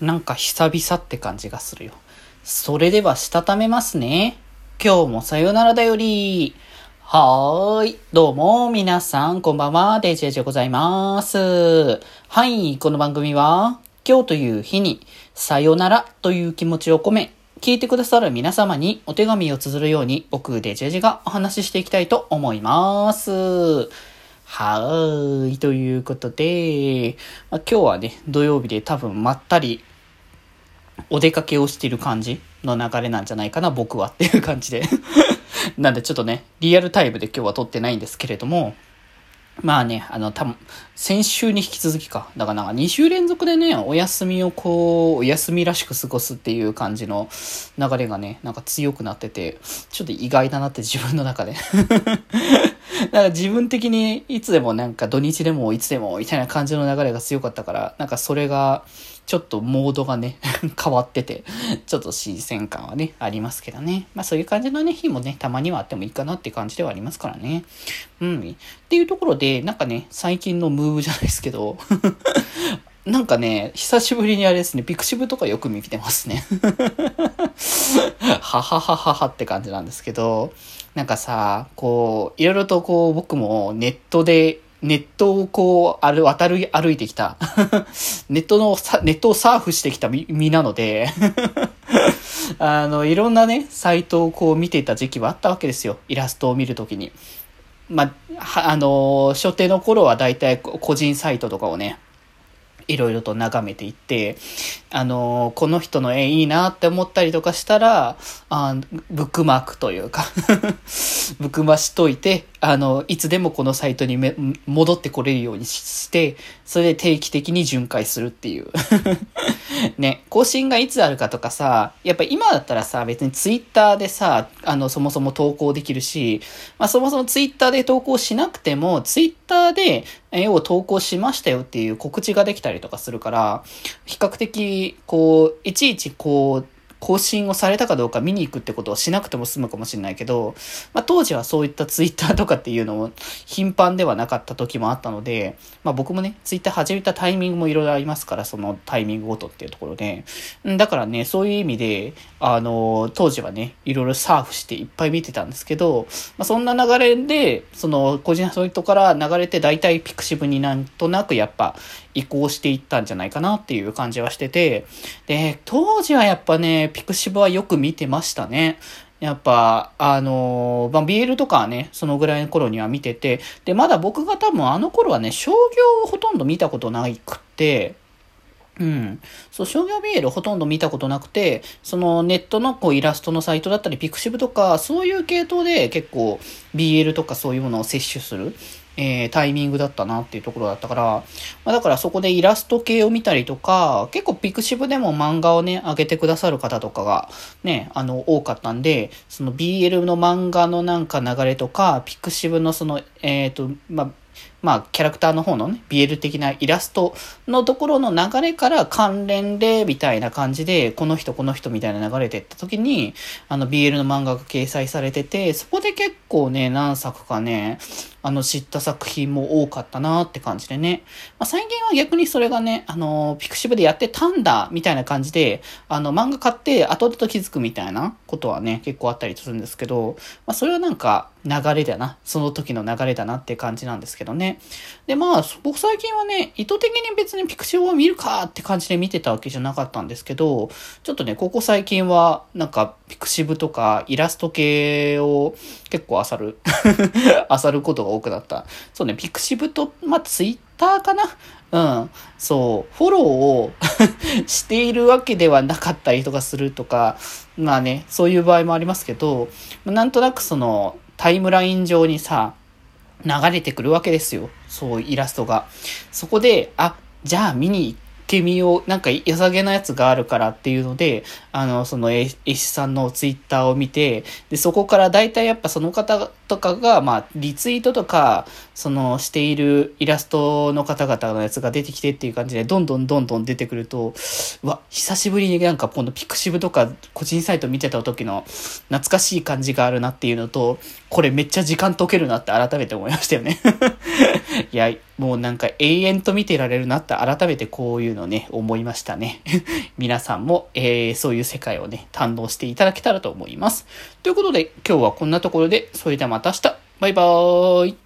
なんか久々って感じがするよ。それではしたためますね。今日もさよならだより。はーい。どうも、皆さん、こんばんは。デジェジでございます。はい。この番組は、今日という日に、さよならという気持ちを込め、聞いてくださる皆様にお手紙を綴るように、僕、デジェジがお話ししていきたいと思います。はーい。ということで、まあ、今日はね、土曜日で多分まったりお出かけをしている感じの流れなんじゃないかな、僕はっていう感じで なんでちょっとね、リアルタイムで今日は撮ってないんですけれども、まあね、あの、多分、先週に引き続きか。だからなんか2週連続でね、お休みをこう、お休みらしく過ごすっていう感じの流れがね、なんか強くなってて、ちょっと意外だなって自分の中で だから自分的にいつでもなんか土日でもいつでもみたいな感じの流れが強かったから、なんかそれがちょっとモードがね 変わってて、ちょっと新鮮感はね、ありますけどね。まあそういう感じのね、日もね、たまにはあってもいいかなって感じではありますからね。うん。っていうところで、なんかね、最近のムーブじゃないですけど なんかね、久しぶりにあれですね、ピクシブとかよく見てますね。はははははって感じなんですけど、なんかさ、こう、いろいろとこう、僕もネットで、ネットをこう、ある、渡る、歩いてきた。ネットの、ネットをサーフしてきた身なので あの、いろんなね、サイトをこう見ていた時期はあったわけですよ。イラストを見るときに。まあ、あの、初手の頃はだいたい個人サイトとかをね、いろいろと眺めていって、あの、この人の絵いいなって思ったりとかしたら、あブックマークというか ブックマしといて、あの、いつでもこのサイトにめ戻ってこれるようにして、それで定期的に巡回するっていう。ね、更新がいつあるかとかさ、やっぱ今だったらさ、別にツイッターでさ、あの、そもそも投稿できるし、まあそもそもツイッターで投稿しなくても、ツイッターで絵を投稿しましたよっていう告知ができたりとかするから、比較的、こう、いちいちこう、更新をされたかどうか見に行くってことをしなくても済むかもしれないけど、まあ、当時はそういったツイッターとかっていうのも頻繁ではなかった時もあったので、まあ、僕もね、ツイッター始めたタイミングもいろいろありますから、そのタイミングごとっていうところで、だからね、そういう意味で、あの、当時はね、いろいろサーフしていっぱい見てたんですけど、まあ、そんな流れで、その、個人サイトから流れて大体ピクシブになんとなくやっぱ移行していったんじゃないかなっていう感じはしてて、で、当時はやっぱね、ピクシブはよく見てましたね。やっぱ、あの、まあ、BL とかはね、そのぐらいの頃には見てて、で、まだ僕が多分あの頃はね、商業をほとんど見たことなくて、うん。そう、商業 BL ほとんど見たことなくて、そのネットのこうイラストのサイトだったり、ピクシブとか、そういう系統で結構 BL とかそういうものを摂取する。えー、タイミングだったなっていうところだったから、まあ、だからそこでイラスト系を見たりとか、結構ピクシブでも漫画をね、上げてくださる方とかがね、あの、多かったんで、その BL の漫画のなんか流れとか、ピクシブのその、えっ、ー、と、まあ、まあ、キャラクターの方のね、BL 的なイラストのところの流れから関連で、みたいな感じで、この人この人みたいな流れてった時に、あの BL の漫画が掲載されてて、そこで結構構ね、何作かね、あの、知った作品も多かったなって感じでね。まあ、最近は逆にそれがね、あの、ピクシブでやってたんだ、みたいな感じで、あの、漫画買って後々気づくみたいなことはね、結構あったりするんですけど、まあ、それはなんか、流れだな。その時の流れだなって感じなんですけどね。で、まあ、僕最近はね、意図的に別にピクシブを見るかって感じで見てたわけじゃなかったんですけど、ちょっとね、ここ最近は、なんか、ピクシブとかイラスト系を結構漁る 漁ることが多くなった。そうね、ピクシブと、まあ、ツイッターかな？うん。そう。フォローを しているわけではなかったりとかするとか、まあね、そういう場合もありますけど、なんとなくその、タイムライン上にさ、流れてくるわけですよ。そう、イラストが。そこで、あ、じゃあ見に行ってみよう。なんか良さげなやつがあるからっていうので、あの、その絵師さんのツイッターを見て、で、そこから大体やっぱその方とかが、まあ、リツイートとか、その、しているイラストの方々のやつが出てきてっていう感じで、どんどんどんどん出てくると、うわ、久しぶりになんかこのピクシブとか個人サイト見てた時の懐かしい感じがあるなっていうのと、これめっちゃ時間解けるなって改めて思いましたよね いや、もうなんか永遠と見てられるなって改めてこういうのね、思いましたね。皆さんも、えー、そういう世界をね、堪能していただけたらと思います。ということで、今日はこんなところで、それではまた明日、バイバーイ。